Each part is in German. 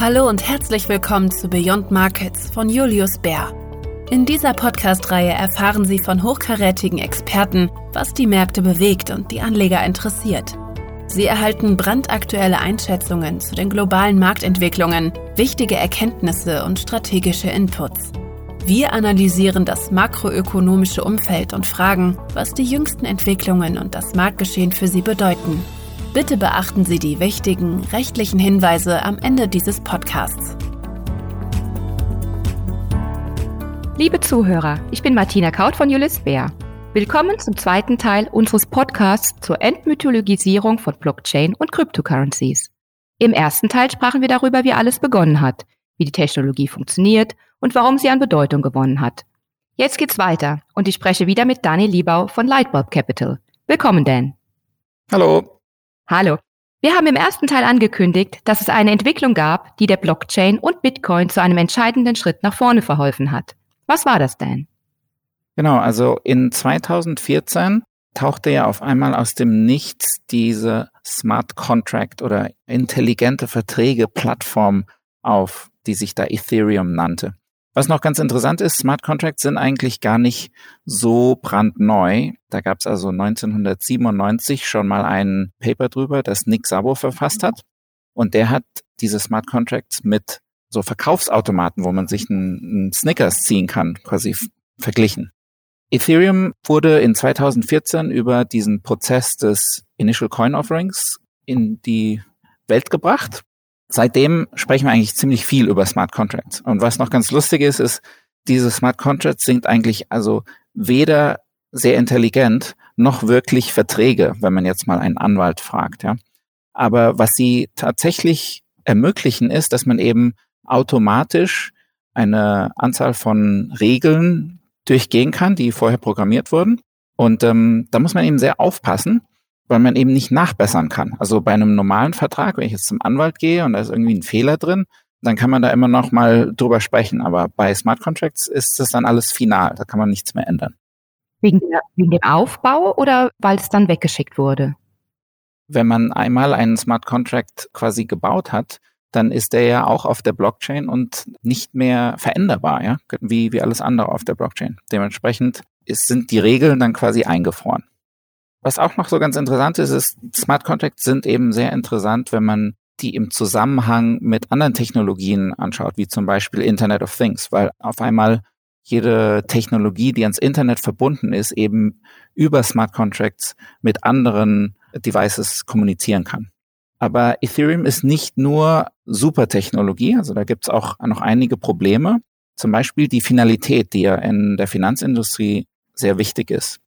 Hallo und herzlich willkommen zu Beyond Markets von Julius Bär. In dieser Podcast-Reihe erfahren Sie von hochkarätigen Experten, was die Märkte bewegt und die Anleger interessiert. Sie erhalten brandaktuelle Einschätzungen zu den globalen Marktentwicklungen, wichtige Erkenntnisse und strategische Inputs. Wir analysieren das makroökonomische Umfeld und fragen, was die jüngsten Entwicklungen und das Marktgeschehen für Sie bedeuten. Bitte beachten Sie die wichtigen rechtlichen Hinweise am Ende dieses Podcasts. Liebe Zuhörer, ich bin Martina Kaut von Julis Bär. Willkommen zum zweiten Teil unseres Podcasts zur Entmythologisierung von Blockchain und Cryptocurrencies. Im ersten Teil sprachen wir darüber, wie alles begonnen hat, wie die Technologie funktioniert und warum sie an Bedeutung gewonnen hat. Jetzt geht's weiter und ich spreche wieder mit Daniel Liebau von Lightbulb Capital. Willkommen, Dan. Hallo. Hallo. Wir haben im ersten Teil angekündigt, dass es eine Entwicklung gab, die der Blockchain und Bitcoin zu einem entscheidenden Schritt nach vorne verholfen hat. Was war das denn? Genau, also in 2014 tauchte ja auf einmal aus dem Nichts diese Smart Contract oder intelligente Verträge Plattform auf, die sich da Ethereum nannte. Was noch ganz interessant ist, Smart Contracts sind eigentlich gar nicht so brandneu. Da gab es also 1997 schon mal ein Paper drüber, das Nick Szabo verfasst hat. Und der hat diese Smart Contracts mit so Verkaufsautomaten, wo man sich einen, Snickers ziehen kann, quasi verglichen. Ethereum wurde in 2014 über diesen Prozess des Initial Coin Offerings in die Welt gebracht seitdem sprechen wir eigentlich ziemlich viel über Smart Contracts. Und was noch ganz lustig ist, ist, diese Smart Contracts sind eigentlich also weder sehr intelligent noch wirklich Verträge, wenn man jetzt mal einen Anwalt fragt, ja. Aber was sie tatsächlich ermöglichen, ist, dass man eben automatisch eine Anzahl von Regeln durchgehen kann, die vorher programmiert wurden. Und ähm, da muss man eben sehr aufpassen, weil man eben nicht nachbessern kann. Also bei einem normalen Vertrag, wenn ich jetzt zum Anwalt gehe und da ist irgendwie ein Fehler drin, dann kann man da immer noch mal drüber sprechen. Aber bei Smart Contracts ist das dann alles final. Da kann man nichts mehr ändern. Wegen, der, wegen dem Aufbau oder weil es dann weggeschickt wurde? Wenn man einmal einen Smart Contract quasi gebaut hat, dann ist der ja auch auf der Blockchain und nicht mehr veränderbar, ja, wie, wie alles andere auf der Blockchain. Dementsprechend ist, sind die Regeln dann quasi eingefroren. Was auch noch so ganz interessant ist, ist, Smart Contracts sind eben sehr interessant, wenn man die im Zusammenhang mit anderen Technologien anschaut, wie zum Beispiel Internet of Things, weil auf einmal jede Technologie, die ans Internet verbunden ist, eben über Smart Contracts mit anderen Devices kommunizieren kann. Aber Ethereum ist nicht nur Supertechnologie, also da gibt es auch noch einige Probleme. Zum Beispiel die Finalität, die ja in der Finanzindustrie sehr wichtig ist.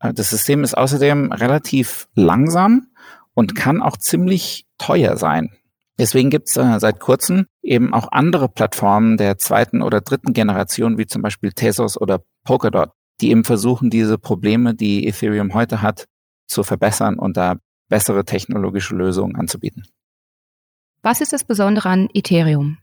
Das System ist außerdem relativ langsam und kann auch ziemlich teuer sein. Deswegen gibt es äh, seit kurzem eben auch andere Plattformen der zweiten oder dritten Generation, wie zum Beispiel Tezos oder Polkadot, die eben versuchen, diese Probleme, die Ethereum heute hat, zu verbessern und da bessere technologische Lösungen anzubieten. Was ist das Besondere an Ethereum?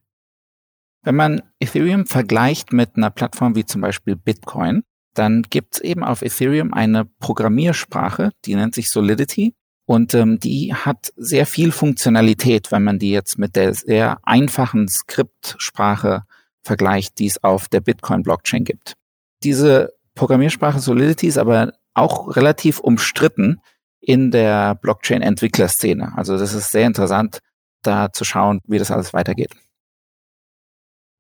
Wenn man Ethereum vergleicht mit einer Plattform wie zum Beispiel Bitcoin, dann gibt es eben auf Ethereum eine Programmiersprache, die nennt sich Solidity. Und ähm, die hat sehr viel Funktionalität, wenn man die jetzt mit der sehr einfachen Skriptsprache vergleicht, die es auf der Bitcoin-Blockchain gibt. Diese Programmiersprache Solidity ist aber auch relativ umstritten in der Blockchain-Entwicklerszene. Also das ist sehr interessant, da zu schauen, wie das alles weitergeht.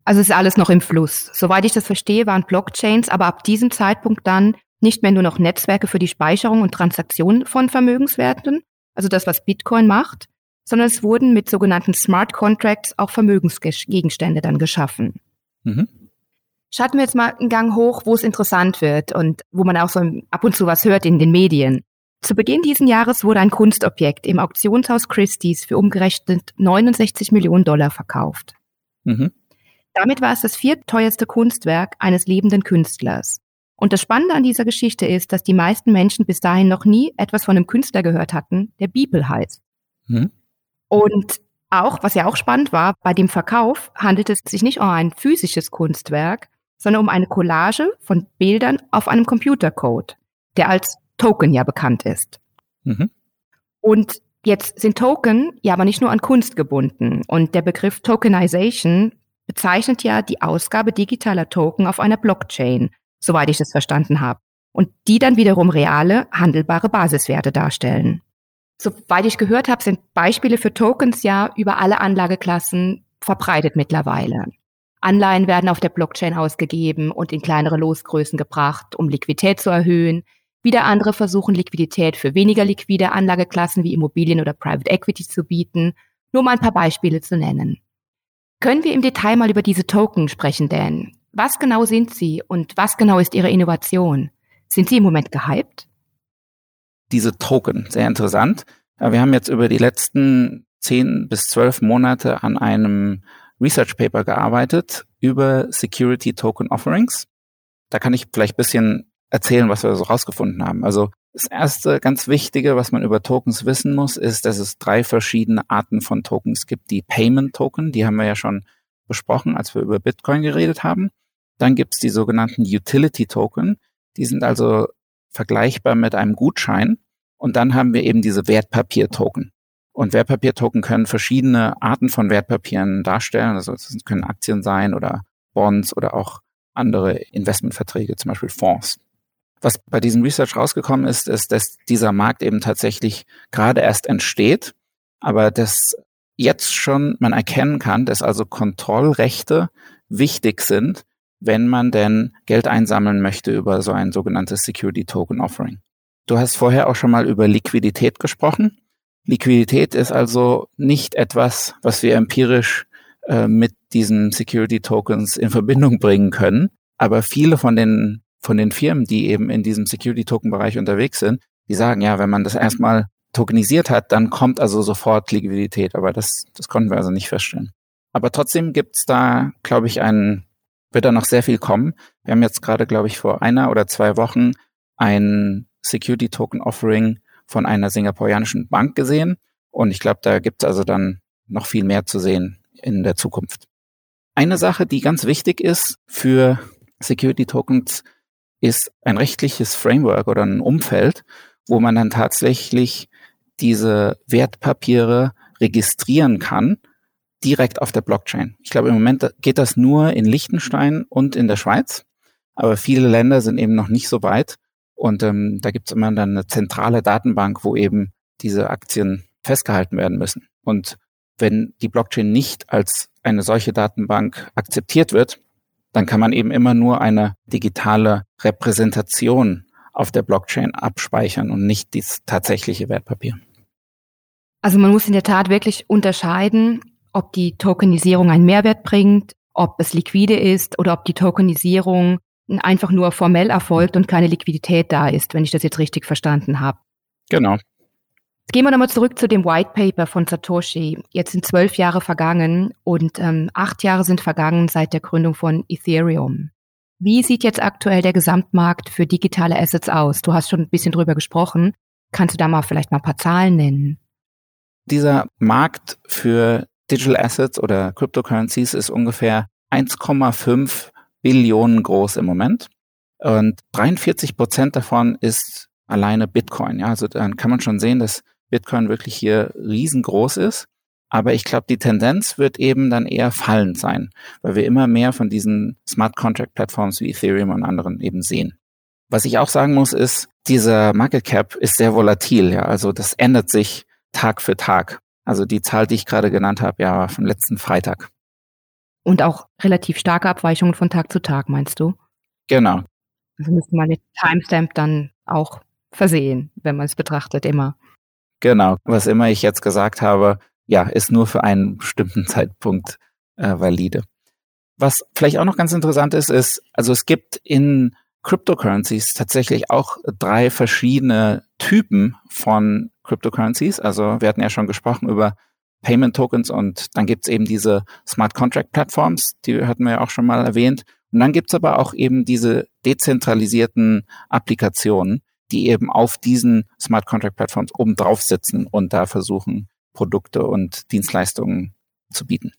Also ist alles noch im Fluss. Soweit ich das verstehe, waren Blockchains aber ab diesem Zeitpunkt dann nicht mehr nur noch Netzwerke für die Speicherung und Transaktion von Vermögenswerten, also das, was Bitcoin macht, sondern es wurden mit sogenannten Smart Contracts auch Vermögensgegenstände dann geschaffen. Mhm. Schalten wir jetzt mal einen Gang hoch, wo es interessant wird und wo man auch so ab und zu was hört in den Medien. Zu Beginn dieses Jahres wurde ein Kunstobjekt im Auktionshaus Christie's für umgerechnet 69 Millionen Dollar verkauft. Mhm. Damit war es das viertteuerste Kunstwerk eines lebenden Künstlers. Und das Spannende an dieser Geschichte ist, dass die meisten Menschen bis dahin noch nie etwas von einem Künstler gehört hatten, der Bibel heißt. Hm. Und auch, was ja auch spannend war, bei dem Verkauf handelt es sich nicht um ein physisches Kunstwerk, sondern um eine Collage von Bildern auf einem Computercode, der als Token ja bekannt ist. Mhm. Und Jetzt sind Token ja aber nicht nur an Kunst gebunden und der Begriff Tokenization bezeichnet ja die Ausgabe digitaler Token auf einer Blockchain, soweit ich das verstanden habe, und die dann wiederum reale, handelbare Basiswerte darstellen. Soweit ich gehört habe, sind Beispiele für Tokens ja über alle Anlageklassen verbreitet mittlerweile. Anleihen werden auf der Blockchain ausgegeben und in kleinere Losgrößen gebracht, um Liquidität zu erhöhen. Wieder andere versuchen Liquidität für weniger liquide Anlageklassen wie Immobilien oder Private Equity zu bieten, nur mal ein paar Beispiele zu nennen. Können wir im Detail mal über diese Token sprechen, Dan? Was genau sind sie und was genau ist ihre Innovation? Sind sie im Moment gehypt? Diese Token, sehr interessant. Wir haben jetzt über die letzten zehn bis zwölf Monate an einem Research Paper gearbeitet über Security Token Offerings. Da kann ich vielleicht ein bisschen erzählen, was wir so rausgefunden haben. Also das erste ganz Wichtige, was man über Tokens wissen muss, ist, dass es drei verschiedene Arten von Tokens gibt. Die Payment Token, die haben wir ja schon besprochen, als wir über Bitcoin geredet haben. Dann gibt es die sogenannten Utility Token. Die sind also vergleichbar mit einem Gutschein. Und dann haben wir eben diese Wertpapier-Token. Und Wertpapiertoken können verschiedene Arten von Wertpapieren darstellen. Also es können Aktien sein oder Bonds oder auch andere Investmentverträge, zum Beispiel Fonds. Was bei diesem Research rausgekommen ist, ist, dass dieser Markt eben tatsächlich gerade erst entsteht, aber dass jetzt schon man erkennen kann, dass also Kontrollrechte wichtig sind, wenn man denn Geld einsammeln möchte über so ein sogenanntes Security Token Offering. Du hast vorher auch schon mal über Liquidität gesprochen. Liquidität ist also nicht etwas, was wir empirisch äh, mit diesen Security Tokens in Verbindung bringen können. Aber viele von den, von den Firmen, die eben in diesem Security Token Bereich unterwegs sind, die sagen, ja, wenn man das erstmal tokenisiert hat, dann kommt also sofort Liquidität. Aber das, das konnten wir also nicht feststellen. Aber trotzdem gibt's da, glaube ich, einen, wird da noch sehr viel kommen. Wir haben jetzt gerade, glaube ich, vor einer oder zwei Wochen ein Security Token Offering von einer singapurianischen Bank gesehen. Und ich glaube, da gibt es also dann noch viel mehr zu sehen in der Zukunft. Eine Sache, die ganz wichtig ist für Security Tokens, ist ein rechtliches Framework oder ein Umfeld, wo man dann tatsächlich diese Wertpapiere registrieren kann, direkt auf der Blockchain. Ich glaube, im Moment geht das nur in Liechtenstein und in der Schweiz, aber viele Länder sind eben noch nicht so weit. Und ähm, da gibt es immer dann eine zentrale Datenbank, wo eben diese Aktien festgehalten werden müssen. Und wenn die Blockchain nicht als eine solche Datenbank akzeptiert wird, dann kann man eben immer nur eine digitale Repräsentation auf der Blockchain abspeichern und nicht das tatsächliche Wertpapier. Also man muss in der Tat wirklich unterscheiden, ob die Tokenisierung einen Mehrwert bringt, ob es liquide ist oder ob die Tokenisierung einfach nur formell erfolgt und keine Liquidität da ist, wenn ich das jetzt richtig verstanden habe. Genau. Gehen wir nochmal zurück zu dem White Paper von Satoshi. Jetzt sind zwölf Jahre vergangen und ähm, acht Jahre sind vergangen seit der Gründung von Ethereum. Wie sieht jetzt aktuell der Gesamtmarkt für digitale Assets aus? Du hast schon ein bisschen drüber gesprochen. Kannst du da mal vielleicht mal ein paar Zahlen nennen? Dieser Markt für Digital Assets oder Cryptocurrencies ist ungefähr 1,5 Billionen groß im Moment. Und 43 Prozent davon ist alleine Bitcoin. Ja, also dann kann man schon sehen, dass Bitcoin wirklich hier riesengroß ist. Aber ich glaube, die Tendenz wird eben dann eher fallend sein, weil wir immer mehr von diesen Smart Contract Plattforms wie Ethereum und anderen eben sehen. Was ich auch sagen muss, ist, dieser Market Cap ist sehr volatil. Ja, also das ändert sich Tag für Tag. Also die Zahl, die ich gerade genannt habe, ja, war vom letzten Freitag. Und auch relativ starke Abweichungen von Tag zu Tag, meinst du? Genau. Also müsste man mit Timestamp dann auch versehen, wenn man es betrachtet, immer. Genau. Was immer ich jetzt gesagt habe, ja, ist nur für einen bestimmten Zeitpunkt äh, valide. Was vielleicht auch noch ganz interessant ist, ist, also es gibt in Cryptocurrencies tatsächlich auch drei verschiedene Typen von Cryptocurrencies. Also wir hatten ja schon gesprochen über Payment Tokens und dann gibt's eben diese Smart Contract Platforms, die hatten wir ja auch schon mal erwähnt. Und dann gibt's aber auch eben diese dezentralisierten Applikationen, die eben auf diesen Smart Contract Platforms oben drauf sitzen und da versuchen, Produkte und Dienstleistungen zu bieten.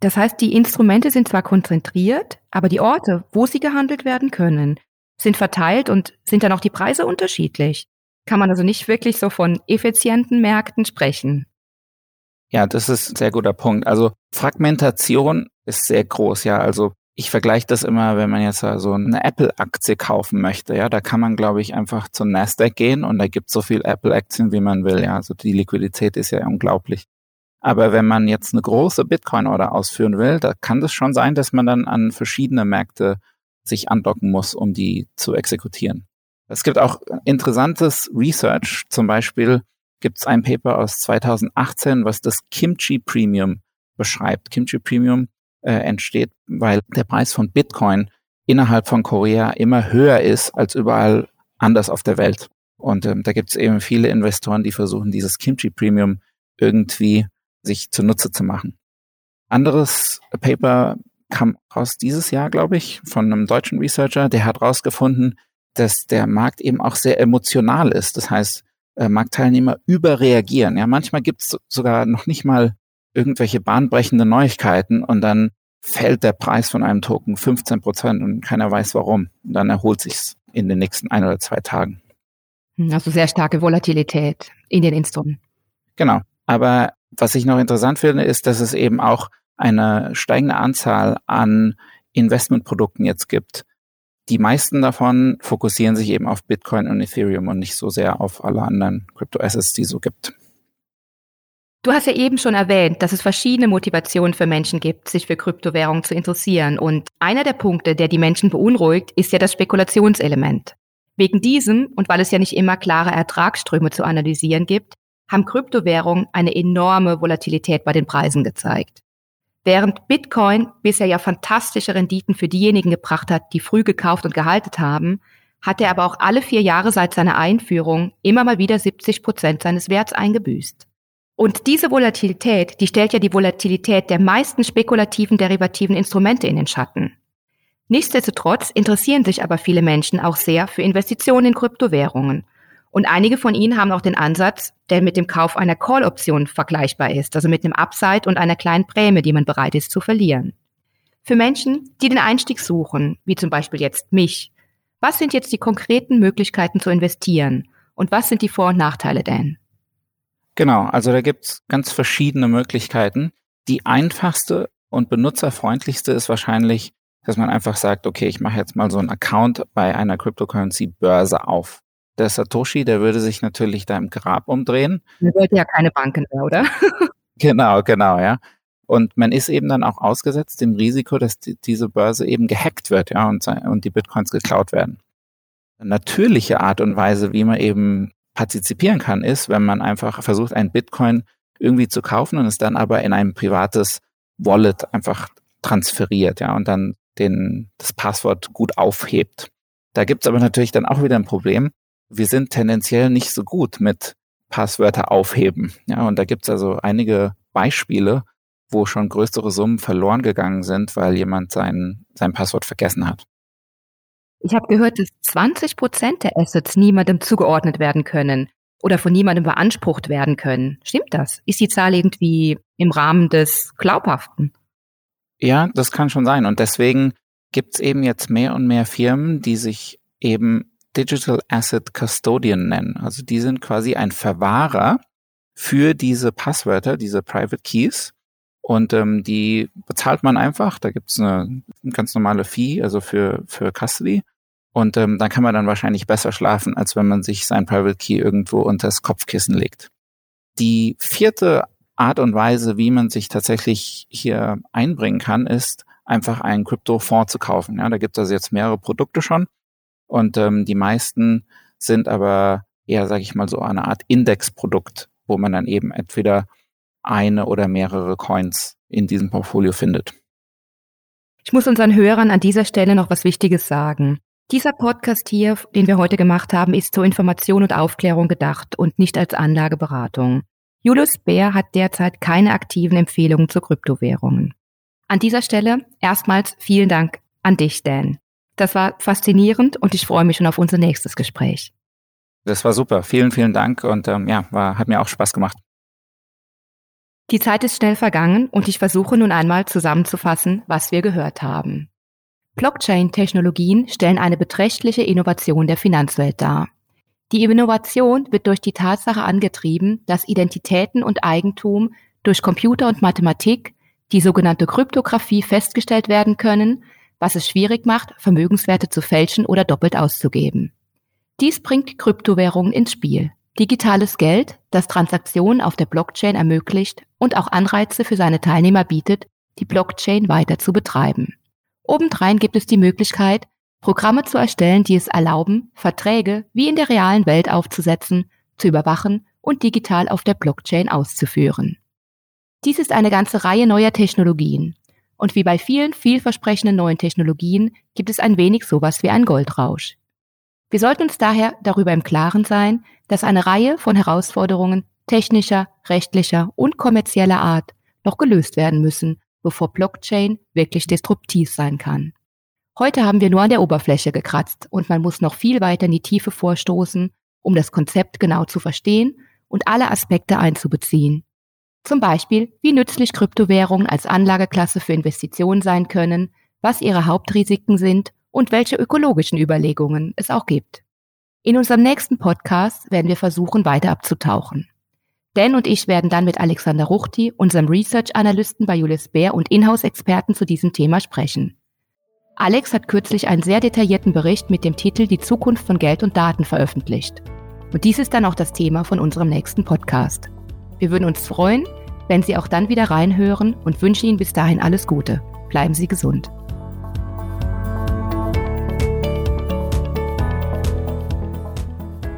Das heißt, die Instrumente sind zwar konzentriert, aber die Orte, wo sie gehandelt werden können, sind verteilt und sind dann auch die Preise unterschiedlich. kann man also nicht wirklich so von effizienten Märkten sprechen. Ja, das ist ein sehr guter Punkt. Also Fragmentation ist sehr groß, ja. Also ich vergleiche das immer, wenn man jetzt so eine Apple-Aktie kaufen möchte, ja, da kann man, glaube ich, einfach zu Nasdaq gehen und da gibt es so viel Apple-Aktien, wie man will, ja. Also die Liquidität ist ja unglaublich. Aber wenn man jetzt eine große Bitcoin-Order ausführen will, da kann es schon sein, dass man dann an verschiedene Märkte sich andocken muss, um die zu exekutieren. Es gibt auch interessantes Research. Zum Beispiel gibt es ein Paper aus 2018, was das Kimchi Premium beschreibt. Kimchi Premium äh, entsteht, weil der Preis von Bitcoin innerhalb von Korea immer höher ist als überall anders auf der Welt. Und ähm, da gibt es eben viele Investoren, die versuchen, dieses Kimchi Premium irgendwie sich zunutze zu machen. Anderes Paper kam raus dieses Jahr, glaube ich, von einem deutschen Researcher, der hat rausgefunden, dass der Markt eben auch sehr emotional ist. Das heißt, äh, Marktteilnehmer überreagieren. Ja, manchmal gibt es sogar noch nicht mal irgendwelche bahnbrechende Neuigkeiten und dann fällt der Preis von einem Token 15 Prozent und keiner weiß warum. Und dann erholt sich's in den nächsten ein oder zwei Tagen. Hm, also sehr starke Volatilität in den Instrumenten. Genau. Aber was ich noch interessant finde, ist, dass es eben auch eine steigende Anzahl an Investmentprodukten jetzt gibt, die meisten davon fokussieren sich eben auf Bitcoin und Ethereum und nicht so sehr auf alle anderen Crypto-Assets, die es so gibt. Du hast ja eben schon erwähnt, dass es verschiedene Motivationen für Menschen gibt, sich für Kryptowährungen zu interessieren. Und einer der Punkte, der die Menschen beunruhigt, ist ja das Spekulationselement. Wegen diesem und weil es ja nicht immer klare Ertragsströme zu analysieren gibt, haben Kryptowährungen eine enorme Volatilität bei den Preisen gezeigt. Während Bitcoin bisher ja fantastische Renditen für diejenigen gebracht hat, die früh gekauft und gehalten haben, hat er aber auch alle vier Jahre seit seiner Einführung immer mal wieder 70 Prozent seines Werts eingebüßt. Und diese Volatilität, die stellt ja die Volatilität der meisten spekulativen derivativen Instrumente in den Schatten. Nichtsdestotrotz interessieren sich aber viele Menschen auch sehr für Investitionen in Kryptowährungen und einige von ihnen haben auch den Ansatz, der mit dem Kauf einer Call-Option vergleichbar ist, also mit einem Upside und einer kleinen Prämie, die man bereit ist zu verlieren. Für Menschen, die den Einstieg suchen, wie zum Beispiel jetzt mich, was sind jetzt die konkreten Möglichkeiten zu investieren und was sind die Vor- und Nachteile denn? Genau, also da gibt's ganz verschiedene Möglichkeiten. Die einfachste und benutzerfreundlichste ist wahrscheinlich, dass man einfach sagt, okay, ich mache jetzt mal so einen Account bei einer Cryptocurrency-Börse auf der Satoshi, der würde sich natürlich da im Grab umdrehen. Er wollte ja keine Banken mehr, oder? genau, genau, ja. Und man ist eben dann auch ausgesetzt dem Risiko, dass die, diese Börse eben gehackt wird, ja, und, und die Bitcoins geklaut werden. Eine natürliche Art und Weise, wie man eben partizipieren kann, ist, wenn man einfach versucht, einen Bitcoin irgendwie zu kaufen und es dann aber in ein privates Wallet einfach transferiert, ja, und dann den, das Passwort gut aufhebt. Da gibt's aber natürlich dann auch wieder ein Problem, wir sind tendenziell nicht so gut mit Passwörter aufheben. Ja, und da gibt's also einige Beispiele, wo schon größere Summen verloren gegangen sind, weil jemand sein, sein Passwort vergessen hat. Ich habe gehört, dass 20 Prozent der Assets niemandem zugeordnet werden können oder von niemandem beansprucht werden können. Stimmt das? Ist die Zahl irgendwie im Rahmen des Glaubhaften? Ja, das kann schon sein. Und deswegen gibt's eben jetzt mehr und mehr Firmen, die sich eben Digital Asset Custodian nennen. Also die sind quasi ein Verwahrer für diese Passwörter, diese Private Keys. Und ähm, die bezahlt man einfach. Da gibt's eine, eine ganz normale Fee, also für, für Custody. Und ähm, dann kann man dann wahrscheinlich besser schlafen, als wenn man sich sein Private Key irgendwo unter das Kopfkissen legt. Die vierte Art und Weise, wie man sich tatsächlich hier einbringen kann, ist einfach einen Kryptofonds zu kaufen. Ja, da gibt es also jetzt mehrere Produkte schon. Und ähm, die meisten sind aber eher, sage ich mal, so eine Art Indexprodukt, wo man dann eben entweder eine oder mehrere Coins in diesem Portfolio findet. Ich muss unseren Hörern an dieser Stelle noch was Wichtiges sagen. Dieser Podcast hier, den wir heute gemacht haben, ist zur Information und Aufklärung gedacht und nicht als Anlageberatung. Julius Bär hat derzeit keine aktiven Empfehlungen zu Kryptowährungen. An dieser Stelle erstmals vielen Dank an dich, Dan. Das war faszinierend und ich freue mich schon auf unser nächstes Gespräch. Das war super. Vielen, vielen Dank und ähm, ja, war, hat mir auch Spaß gemacht. Die Zeit ist schnell vergangen und ich versuche nun einmal zusammenzufassen, was wir gehört haben. Blockchain-Technologien stellen eine beträchtliche Innovation der Finanzwelt dar. Die Innovation wird durch die Tatsache angetrieben, dass Identitäten und Eigentum durch Computer und Mathematik, die sogenannte Kryptographie, festgestellt werden können, was es schwierig macht, Vermögenswerte zu fälschen oder doppelt auszugeben. Dies bringt Kryptowährungen ins Spiel. Digitales Geld, das Transaktionen auf der Blockchain ermöglicht und auch Anreize für seine Teilnehmer bietet, die Blockchain weiter zu betreiben. Obendrein gibt es die Möglichkeit, Programme zu erstellen, die es erlauben, Verträge wie in der realen Welt aufzusetzen, zu überwachen und digital auf der Blockchain auszuführen. Dies ist eine ganze Reihe neuer Technologien. Und wie bei vielen vielversprechenden neuen Technologien gibt es ein wenig sowas wie ein Goldrausch. Wir sollten uns daher darüber im Klaren sein, dass eine Reihe von Herausforderungen technischer, rechtlicher und kommerzieller Art noch gelöst werden müssen, bevor Blockchain wirklich disruptiv sein kann. Heute haben wir nur an der Oberfläche gekratzt und man muss noch viel weiter in die Tiefe vorstoßen, um das Konzept genau zu verstehen und alle Aspekte einzubeziehen. Zum Beispiel, wie nützlich Kryptowährungen als Anlageklasse für Investitionen sein können, was ihre Hauptrisiken sind und welche ökologischen Überlegungen es auch gibt. In unserem nächsten Podcast werden wir versuchen, weiter abzutauchen. Dan und ich werden dann mit Alexander Ruchti, unserem Research-Analysten bei Julius Bär und Inhouse-Experten zu diesem Thema sprechen. Alex hat kürzlich einen sehr detaillierten Bericht mit dem Titel Die Zukunft von Geld und Daten veröffentlicht. Und dies ist dann auch das Thema von unserem nächsten Podcast. Wir würden uns freuen, wenn Sie auch dann wieder reinhören und wünschen Ihnen bis dahin alles Gute. Bleiben Sie gesund.